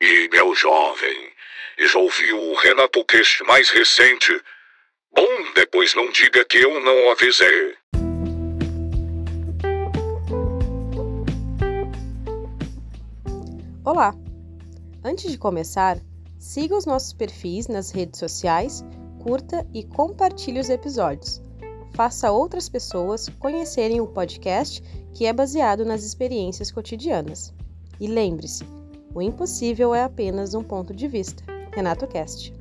E, meu jovem, já ouviu o Renato Cast mais recente? Bom, depois não diga que eu não avisei. Olá! Antes de começar, siga os nossos perfis nas redes sociais, curta e compartilhe os episódios. Faça outras pessoas conhecerem o podcast que é baseado nas experiências cotidianas. E lembre-se, o impossível é apenas um ponto de vista. Renato Cast.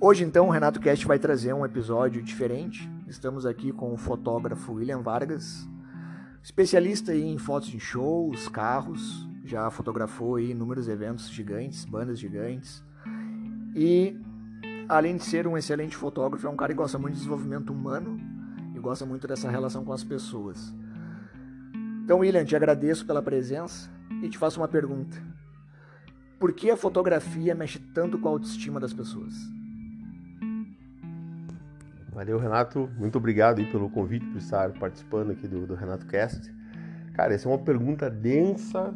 Hoje, então, o Renato Cast vai trazer um episódio diferente. Estamos aqui com o fotógrafo William Vargas, especialista em fotos de shows, carros, já fotografou aí inúmeros eventos gigantes, bandas gigantes. E, além de ser um excelente fotógrafo, é um cara que gosta muito de desenvolvimento humano e gosta muito dessa relação com as pessoas. Então, William, te agradeço pela presença e te faço uma pergunta. Por que a fotografia mexe tanto com a autoestima das pessoas? Valeu, Renato. Muito obrigado pelo convite por estar participando aqui do, do Renato Cast. Cara, essa é uma pergunta densa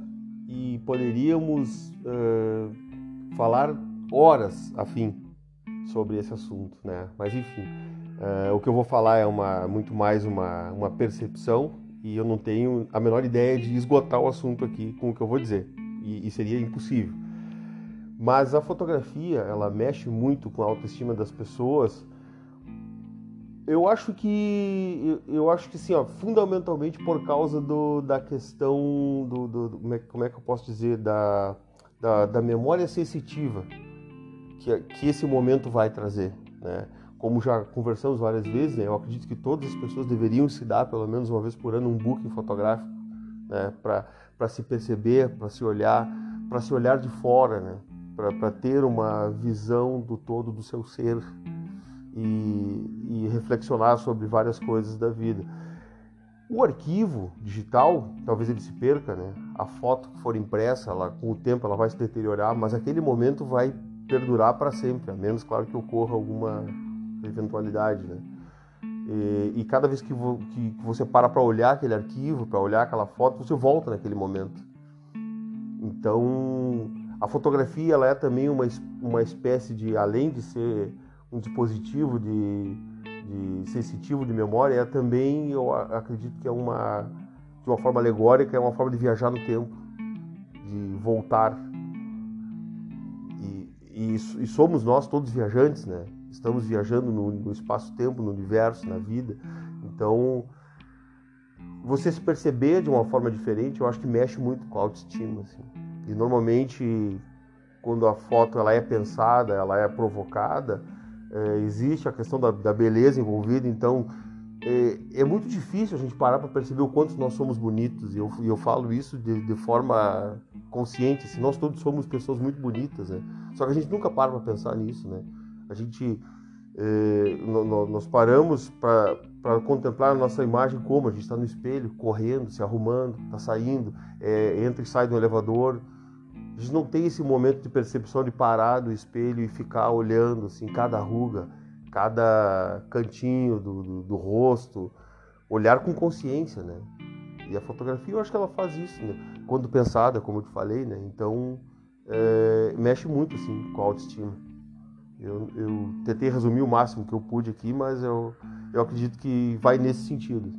e poderíamos uh, falar horas a fim sobre esse assunto, né? Mas enfim, uh, o que eu vou falar é uma, muito mais uma, uma percepção e eu não tenho a menor ideia de esgotar o assunto aqui com o que eu vou dizer e, e seria impossível. Mas a fotografia, ela mexe muito com a autoestima das pessoas eu acho que eu acho que sim, ó, fundamentalmente por causa do, da questão do, do, do como, é, como, é, que eu posso dizer da, da, da memória sensitiva que, que, esse momento vai trazer, né? Como já conversamos várias vezes, né? eu acredito que todas as pessoas deveriam se dar pelo menos uma vez por ano um booking fotográfico, né? Para se perceber, para se olhar, para se olhar de fora, né? Para ter uma visão do todo do seu ser, e, e reflexionar sobre várias coisas da vida. O arquivo digital, talvez ele se perca, né? A foto que for impressa, ela, com o tempo ela vai se deteriorar, mas aquele momento vai perdurar para sempre, a menos, claro, que ocorra alguma eventualidade, né? E, e cada vez que, vo, que, que você para para olhar aquele arquivo, para olhar aquela foto, você volta naquele momento. Então, a fotografia ela é também uma, uma espécie de, além de ser um dispositivo de, de sensitivo de memória é também, eu acredito que é uma, de uma forma alegórica, é uma forma de viajar no tempo, de voltar. E, e, somos nós todos viajantes, né? Estamos viajando no, no espaço-tempo, no universo, na vida. Então, você se perceber de uma forma diferente, eu acho que mexe muito com a autoestima. Assim. E normalmente, quando a foto ela é pensada, ela é provocada, é, existe a questão da, da, beleza envolvida, então é, é, muito difícil a gente parar para perceber o quanto nós somos bonitos, e eu, eu falo isso de, de forma consciente, assim, nós todos somos pessoas muito bonitas, né? só que a gente nunca para para pensar nisso, né? A gente, é, nós paramos para contemplar a nossa imagem como a gente está no espelho, correndo, se arrumando, está saindo, é, entra e sai do elevador, a gente não tem esse momento de percepção de parar do espelho e ficar olhando assim cada ruga, cada cantinho do, do, do rosto, olhar com consciência, né? E a fotografia eu acho que ela faz isso, né? Quando pensada, como eu te falei, né? Então é, mexe muito assim com a autoestima. Eu, eu tentei resumir o máximo que eu pude aqui, mas eu, eu acredito que vai nesse sentido.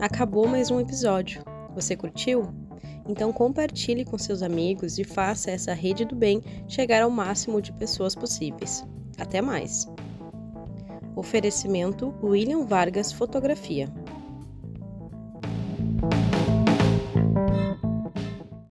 Acabou mais um episódio. Você curtiu? Então compartilhe com seus amigos e faça essa rede do bem chegar ao máximo de pessoas possíveis. Até mais. Oferecimento William Vargas Fotografia.